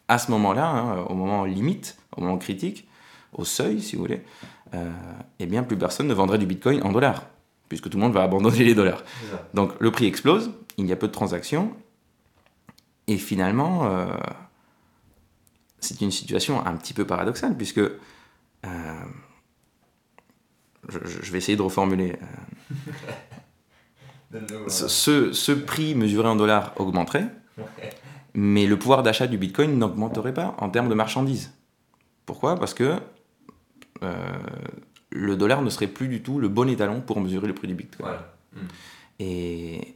à ce moment-là, hein, au moment limite, au moment critique, au seuil si vous voulez, eh bien plus personne ne vendrait du Bitcoin en dollars, puisque tout le monde va abandonner les dollars. Donc le prix explose, il y a peu de transactions, et finalement, c'est une situation un petit peu paradoxale, puisque euh, je, vais essayer de reformuler. Euh. ce, ce, prix mesuré en dollars augmenterait, mais le pouvoir d'achat du Bitcoin n'augmenterait pas en termes de marchandises. Pourquoi? Parce que euh, le dollar ne serait plus du tout le bon étalon pour mesurer le prix du Bitcoin. Et,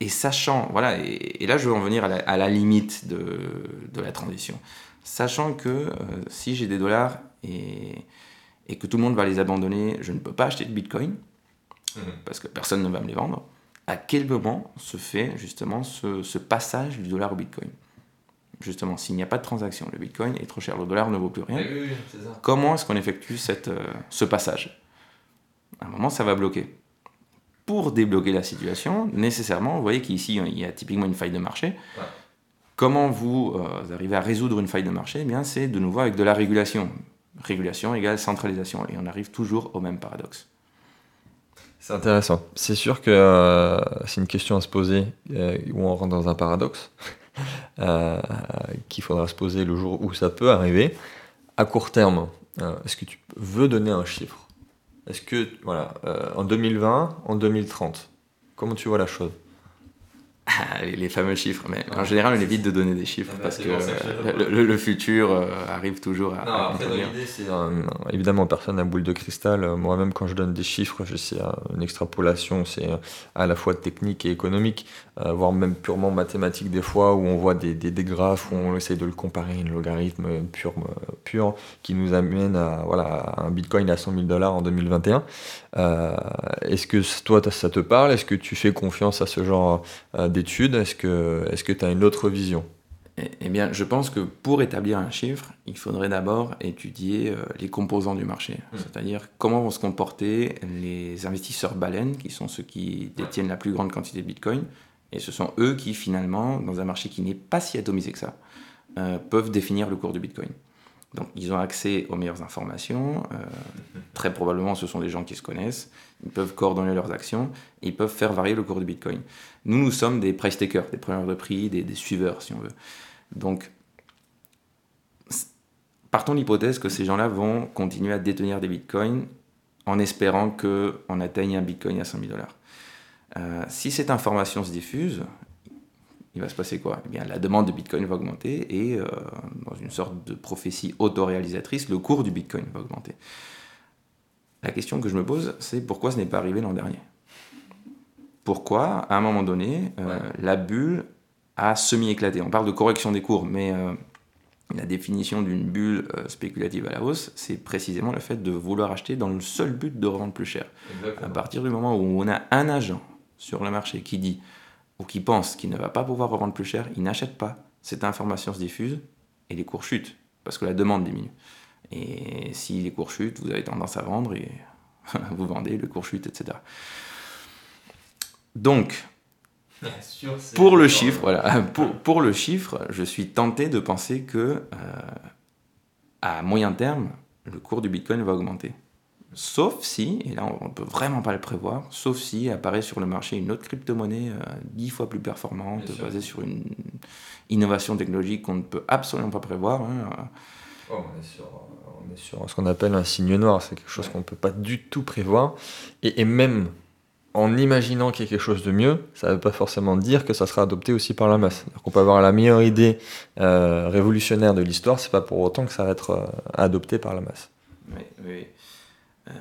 et sachant, voilà, et, là je veux en venir à la, limite de, de, la transition, sachant que euh, si j'ai des dollars et, et, que tout le monde va les abandonner, je ne peux pas acheter de Bitcoin, mhm. parce que personne ne va me les vendre, à quel moment se fait justement ce, ce passage du dollar au Bitcoin? Justement, s'il n'y a pas de transaction, le Bitcoin est trop cher, le dollar ne vaut plus rien. Comment est-ce qu'on effectue cette, euh, ce passage? À un moment, ça va bloquer pour débloquer la situation, nécessairement, vous voyez qu'ici, il y a typiquement une faille de marché. Comment vous, euh, arrivez à résoudre une faille de marché? Eh bien, C'est de nouveau avec de la régulation. Régulation égale centralisation. Et on arrive toujours au même paradoxe. C'est intéressant. C'est sûr que euh, c'est une question à se poser euh, où on rentre dans un paradoxe <laughs> qu'il faudra se poser le jour où ça peut arriver. À court terme, est-ce que tu veux donner un chiffre? Est-ce que, voilà, euh, en 2020, en 2030, comment tu vois la chose? Ah, les, fameux chiffres, mais en général, on évite de donner des chiffres ah, parce que, le, futur euh, arrive toujours à. Non, après, l'idée, c'est. évidemment, personne n'a boule de cristal. Moi-même, quand je donne des chiffres, c'est une extrapolation, c'est à la fois technique et économique, euh, voire même purement mathématique, des fois, où on voit des, des, graphes, où on essaie de le comparer, un logarithme pur, pur qui nous amène à, voilà, un bitcoin à 100 000 dollars en 2021. Euh, est-ce que toi, ça te parle? Est-ce que tu fais confiance à ce genre d'études Est-ce que tu as une autre vision? Eh, eh bien, je pense que pour établir un chiffre, il faudrait d'abord étudier euh, les composants du marché, mmh. c'est-à-dire comment vont se comporter les investisseurs baleines, qui sont ceux qui détiennent la plus grande quantité de Bitcoin, et ce sont eux qui, finalement, dans un marché qui n'est pas si atomisé que ça, euh, peuvent définir le cours du Bitcoin. Donc, ils ont accès aux meilleures informations. Euh, très probablement, ce sont des gens qui se connaissent. Ils peuvent coordonner leurs actions ils peuvent faire varier le cours du Bitcoin. Nous, nous sommes des price takers, des preneurs de prix, des, suiveurs, si on veut. Donc, partons de l'hypothèse que ces gens-là vont continuer à détenir des bitcoins en espérant qu'on atteigne un bitcoin à 100 000 dollars. Euh, si cette information se diffuse, il va se passer quoi? Eh bien, la demande de bitcoin va augmenter et, euh, dans une sorte de prophétie autoréalisatrice, le cours du bitcoin va augmenter. La question que je me pose, c'est pourquoi ce n'est pas arrivé l'an dernier? Pourquoi, à un moment donné, euh, la bulle a semi-éclaté? On parle de correction des cours, mais euh, la définition d'une bulle spéculative à la hausse, c'est précisément le fait de vouloir acheter dans le seul but de revendre plus cher. À partir du moment où on a un agent sur le marché qui dit ou qui pense qu'il ne va pas pouvoir revendre plus cher, il n'achète pas. Cette information se diffuse et les cours chutent parce que la demande diminue. Et si les cours chutent, vous avez tendance à vendre et <laughs> vous vendez, le cours chute, etc. Donc, pour le chiffre, voilà, <laughs> pour, le chiffre, je suis tenté de penser que euh, à moyen terme, le cours du Bitcoin va augmenter. Sauf si, et là on ne peut vraiment pas le prévoir, sauf si apparaît sur le marché une autre crypto-monnaie euh, dix fois plus performante, basée sur une innovation technologique qu'on ne peut absolument pas prévoir. Hein. Oh, on, est sur, ce qu'on appelle un signe noir, c'est quelque chose qu'on ne peut pas du tout prévoir. Et, même en imaginant qu'il y a quelque chose de mieux, ça ne veut pas forcément dire que ça sera adopté aussi par la masse. On peut avoir la meilleure idée euh, révolutionnaire de l'histoire, c'est pas pour autant que ça va être euh, adopté par la masse. Oui, oui. Euh,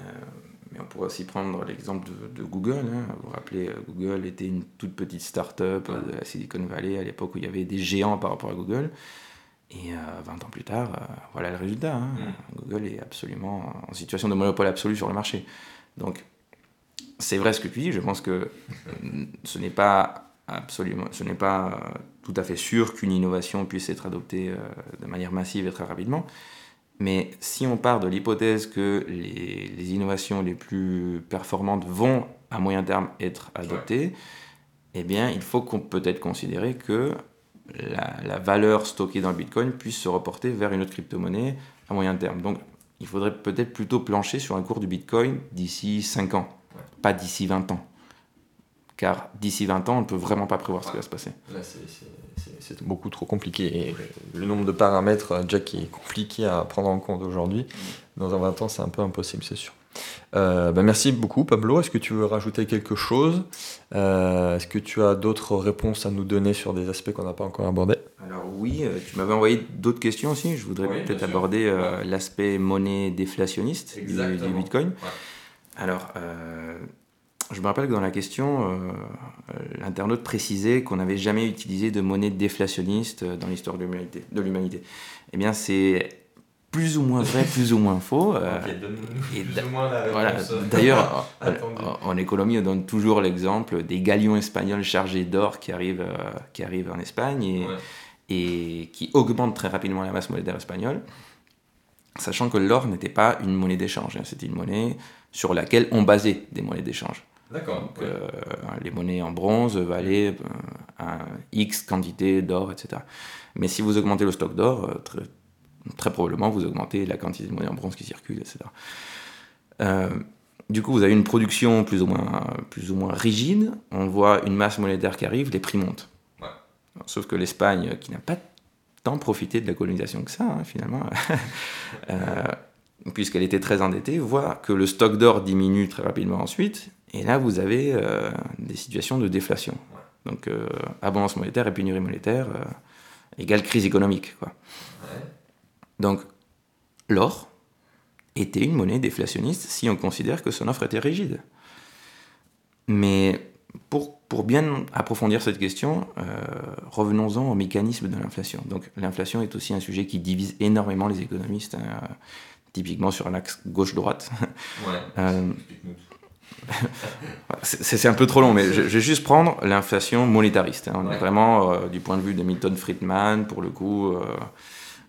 mais on pourrait aussi prendre l'exemple de, Google. Hein. Vous vous rappelez, euh, Google était une toute petite start-up de la Silicon Valley à l'époque où il y avait des géants par rapport à Google. Et 20 euh, ans plus tard, voilà le résultat. Hein. Mm. Google est absolument en situation de monopole absolu sur le marché. Donc, c'est vrai ce que tu dis. Je pense que ce n'est pas absolument, ce n'est pas tout à fait sûr qu'une innovation puisse être adoptée de manière massive et très rapidement. Mais si on part de l'hypothèse que les, innovations les plus performantes vont à moyen terme être adoptées, eh bien, il faut peut-être considérer que la, valeur stockée dans le Bitcoin puisse se reporter vers une autre crypto-monnaie à moyen terme. Donc, il faudrait peut-être plutôt plancher sur un cours du Bitcoin d'ici 5 ans, pas d'ici 20 ans. Car d'ici 20 ans, on ne peut vraiment pas prévoir ce qui va se passer c'est beaucoup trop compliqué. Et le nombre de paramètres, euh, Jack, qui est compliqué à prendre en compte aujourd'hui, dans un 20 ans, c'est un peu impossible, c'est sûr. Euh, bah, merci beaucoup Pablo. Est-ce que tu veux rajouter quelque chose? Euh, Est-ce que tu as d'autres réponses à nous donner sur des aspects qu'on n'a pas encore abordés? Alors oui, tu m'avais envoyé d'autres questions aussi. Je voudrais peut-être aborder l'aspect monnaie déflationniste du, du, Bitcoin. Alors, je me rappelle que dans la question, euh, euh, l'internaute précisait qu'on n'avait jamais utilisé de monnaie déflationniste dans l'histoire de l'humanité. Eh bien, c'est plus ou moins vrai, plus ou moins faux. Euh, D'ailleurs, en, économie, on donne toujours l'exemple des galions espagnols chargés d'or qui arrivent, qui arrivent en Espagne et, et qui augmentent très rapidement la masse monétaire espagnole, sachant que l'or n'était pas une monnaie d'échange, hein. c'était une monnaie sur laquelle on basait des monnaies d'échange. D'accord. Euh, les monnaies en bronze valaient euh, un X quantité d'or, etc. Mais si vous augmentez le stock d'or, euh, très, très, probablement vous augmentez la quantité de monnaie en bronze qui circule, etc. du coup, vous avez une production plus ou, moins, plus ou moins rigide, on voit une masse monétaire qui arrive, les prix montent. Sauf que l'Espagne, qui n'a pas tant profité de la colonisation que ça, hein, finalement, <laughs> puisqu'elle était très endettée, voit que le stock d'or diminue très rapidement ensuite, et là, vous avez euh, des situations de déflation. Donc, euh, abondance monétaire et pénurie monétaire euh, égale crise économique. Quoi. Donc, l'or était une monnaie déflationniste si on considère que son offre était rigide. Mais pour, pour bien approfondir cette question, revenons-en au mécanisme de l'inflation. Donc, l'inflation est aussi un sujet qui divise énormément les économistes, hein, typiquement sur un axe gauche-droite. Ouais. <laughs> <laughs> c'est un peu trop long, mais je, vais juste prendre l'inflation monétariste. Hein. On est vraiment euh, du point de vue de Milton Friedman, pour le coup. Euh,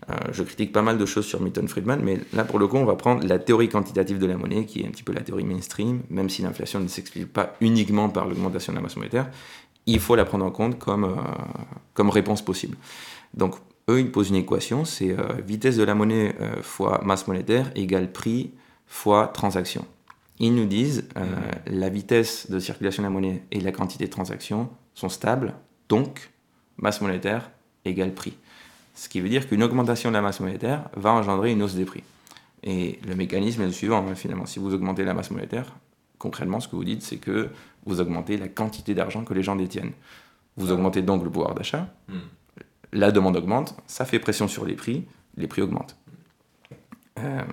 euh, je critique pas mal de choses sur Milton Friedman, mais là, pour le coup, on va prendre la théorie quantitative de la monnaie, qui est un petit peu la théorie mainstream, même si l'inflation ne s'explique pas uniquement par l'augmentation de la masse monétaire, il faut la prendre en compte comme, comme réponse possible. Donc, eux, ils posent une équation, c'est vitesse de la monnaie fois masse monétaire égale prix fois transaction. Ils nous disent euh, la vitesse de circulation de la monnaie et la quantité de transactions sont stables, donc masse monétaire égale prix. Ce qui veut dire qu'une augmentation de la masse monétaire va engendrer une hausse des prix. Et le mécanisme est le suivant, hein, finalement. Si vous augmentez la masse monétaire, concrètement, ce que vous dites, c'est que vous augmentez la quantité d'argent que les gens détiennent. Vous augmentez donc le pouvoir d'achat, hmm. la demande augmente, ça fait pression sur les prix, les prix augmentent. Euh,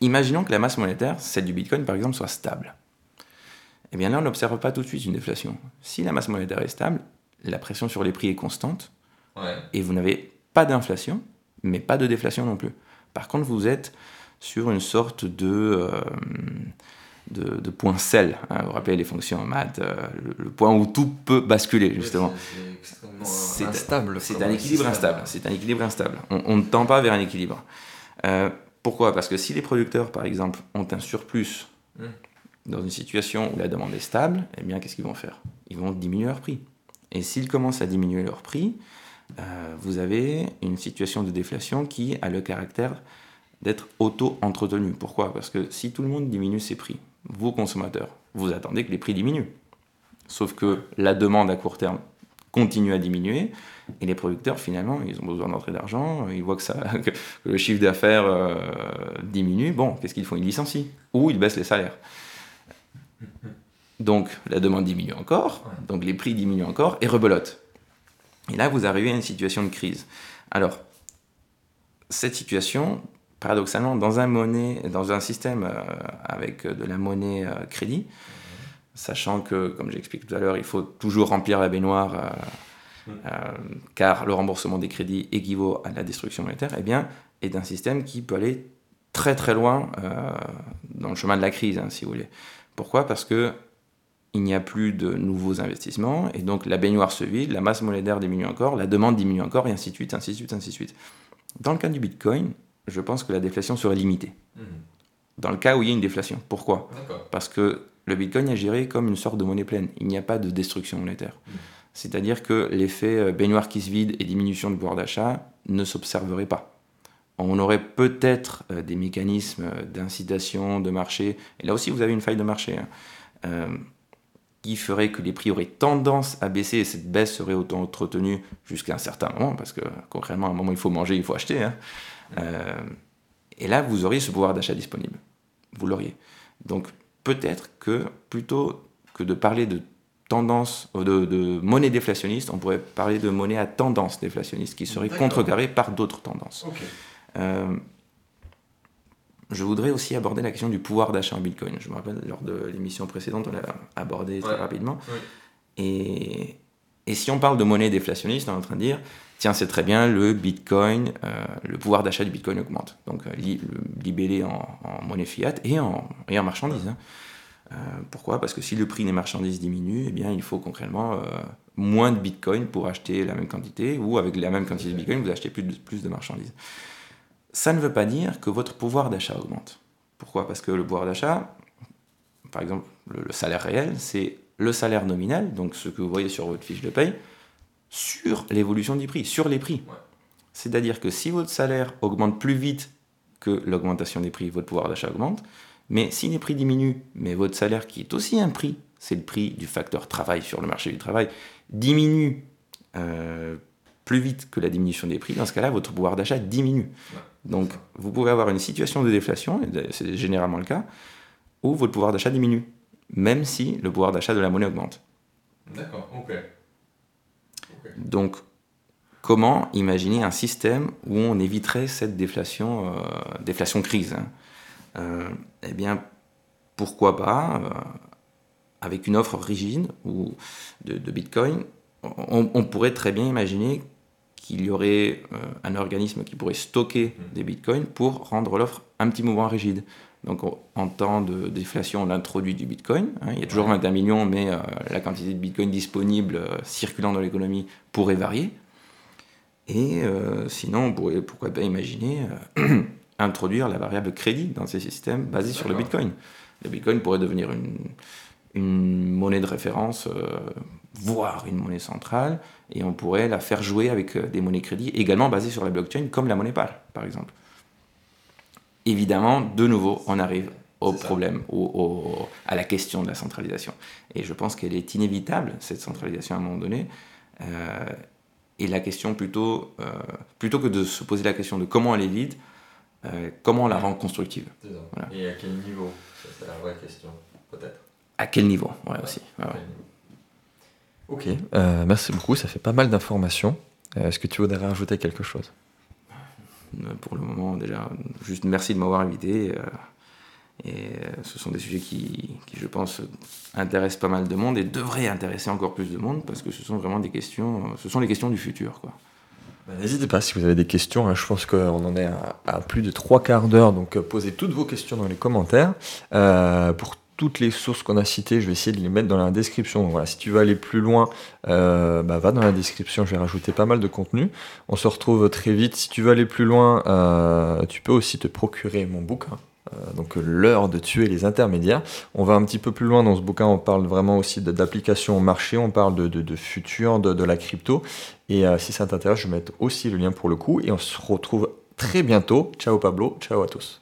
Imaginons que la masse monétaire, celle du Bitcoin par exemple, soit stable. Eh bien là, on n'observe pas tout de suite une déflation. Si la masse monétaire est stable, la pression sur les prix est constante, et vous n'avez pas d'inflation, mais pas de déflation non plus. Par contre, vous êtes sur une sorte de, euh, de, point sel. Hein. vous vous rappelez les fonctions en maths, euh, le, point où tout peut basculer, justement. C'est instable. C'est un équilibre instable. C'est un équilibre instable. On, ne tend pas vers un équilibre. Euh, pourquoi? Parce que si les producteurs, par exemple, ont un surplus hmm. dans une situation où la demande est stable, eh bien, qu'est-ce qu'ils vont faire? Ils vont diminuer leur prix. Et s'ils commencent à diminuer leur prix, euh, vous avez une situation de déflation qui a le caractère d'être auto-entretenu. Pourquoi? Parce que si tout le monde diminue ses prix, vous consommateurs, vous attendez que les prix diminuent. Sauf que la demande à court terme continue à diminuer. Et les producteurs, finalement, ils ont besoin d'entrée d'argent, ils voient que, ça, <laughs> que le chiffre d'affaires euh, diminue. Bon, qu'est-ce qu'ils font? Ils licencient ou ils baissent les salaires. Donc la demande diminue encore, donc les prix diminuent encore et rebelote. Et là, vous arrivez à une situation de crise. Alors, cette situation, paradoxalement, dans un, monnaie, dans un système euh, avec de la monnaie euh, crédit, sachant que, comme j'explique tout à l'heure, il faut toujours remplir la baignoire, euh, euh, car le remboursement des crédits équivaut à la destruction monétaire, eh bien, est un système qui peut aller très très loin euh, dans le chemin de la crise, hein, si vous voulez. Pourquoi? Parce que il n'y a plus de nouveaux investissements, et donc la baignoire se vide, la masse monétaire diminue encore, la demande diminue encore, et ainsi de suite, ainsi de suite, ainsi de suite. Dans le cas du Bitcoin, je pense que la déflation serait limitée. Mmh. Dans le cas où il y a une déflation. Pourquoi? Parce que le Bitcoin est géré comme une sorte de monnaie pleine. Il n'y a pas de destruction monétaire. C'est-à-dire que l'effet euh, baignoire qui se vide et diminution du pouvoir d'achat ne s'observerait pas. On aurait peut-être euh, des mécanismes euh, d'incitation de marché, et là aussi vous avez une faille de marché, hein, qui ferait que les prix auraient tendance à baisser et cette baisse serait autant entretenue jusqu'à un certain moment, parce que concrètement, à un moment il faut manger, il faut acheter. Hein. et là, vous auriez ce pouvoir d'achat disponible. Vous l'auriez. Donc peut-être que plutôt que de parler de tendance, de, de, monnaie déflationniste, on pourrait parler de monnaie à tendance déflationniste qui serait contrecarrée par d'autres tendances. Euh, je voudrais aussi aborder la question du pouvoir d'achat en Bitcoin. Je me rappelle, lors de l'émission précédente, on l'a abordé très rapidement. Et, et, si on parle de monnaie déflationniste, on est en train de dire, tiens, c'est très bien, le Bitcoin, euh, le pouvoir d'achat du Bitcoin augmente. Donc, euh, libellé en, monnaie fiat et en, et en marchandises. Hein. Euh, pourquoi? Parce que si le prix des marchandises diminue, eh bien, il faut concrètement euh, moins de bitcoin pour acheter la même quantité, ou avec la même quantité de bitcoin, vous achetez plus de, plus de marchandises. Ça ne veut pas dire que votre pouvoir d'achat augmente. Pourquoi? Parce que le pouvoir d'achat, par exemple, le, salaire réel, c'est le salaire nominal, donc ce que vous voyez sur votre fiche de paye, sur l'évolution du prix, sur les prix. C'est-à-dire que si votre salaire augmente plus vite que l'augmentation des prix, votre pouvoir d'achat augmente. Mais si les prix diminuent, mais votre salaire qui est aussi un prix, c'est le prix du facteur travail sur le marché du travail, diminue euh, plus vite que la diminution des prix, dans ce cas-là, votre pouvoir d'achat diminue. Donc, vous pouvez avoir une situation de déflation, c'est généralement le cas, où votre pouvoir d'achat diminue, même si le pouvoir d'achat de la monnaie augmente. D'accord, ok. Donc, comment imaginer un système où on éviterait cette déflation, euh, déflation crise hein euh, eh bien, pourquoi pas, euh, avec une offre rigide ou de, Bitcoin, on, pourrait très bien imaginer qu'il y aurait un organisme qui pourrait stocker mmh. des bitcoins pour rendre l'offre un petit mouvement rigide. Donc en temps de déflation, on introduit du bitcoin. Hein. il y a toujours 21 millions, mais la quantité de bitcoin disponible circulant dans l'économie pourrait varier. Et sinon, on pourrait pourquoi pas imaginer <clears throat> introduire la variable crédit dans ces systèmes basés sur le Bitcoin. Le Bitcoin pourrait devenir une, une monnaie de référence, euh, voire une monnaie centrale, et on pourrait la faire jouer avec euh, des monnaies crédit également basées sur la blockchain, comme la monnaie PAL, par exemple. Évidemment, de nouveau, on arrive au problème, au, à la question de la centralisation. Et je pense qu'elle est inévitable, cette centralisation à un moment donné. Euh, et la question plutôt, plutôt que de se poser la question de comment elle est vide, euh, comment on la rend constructive. Et à quel niveau? C'est la vraie question, peut-être. À quel niveau, ouais, aussi. Ok, euh, merci beaucoup, ça fait pas mal d'informations. Euh, est-ce que tu voudrais rajouter quelque chose? Pour le moment, déjà, juste merci de m'avoir invité. et ce sont des sujets qui, je pense, intéressent pas mal de monde et devraient intéresser encore plus de monde parce que ce sont vraiment des questions, ce sont les questions du futur, quoi. Bah, n'hésitez pas si vous avez des questions. Hein. je pense qu'on en est à, plus de trois quarts d'heure. Donc euh, posez toutes vos questions dans les commentaires. Euh, pour toutes les sources qu'on a citées, je vais essayer de les mettre dans la description. Voilà, si tu veux aller plus loin, euh, bah, va dans la description. Je vais rajouter pas mal de contenu. On se retrouve très vite. Si tu veux aller plus loin, tu peux aussi te procurer mon bouquin. donc l'heure de tuer les intermédiaires. On va un petit peu plus loin dans ce bouquin, on parle vraiment aussi d'application au marché, on parle de, futur, de, la crypto. Et euh, si ça t'intéresse, je vais mettre aussi le lien pour le coup. Et on se retrouve très bientôt. Ciao Pablo, ciao à tous.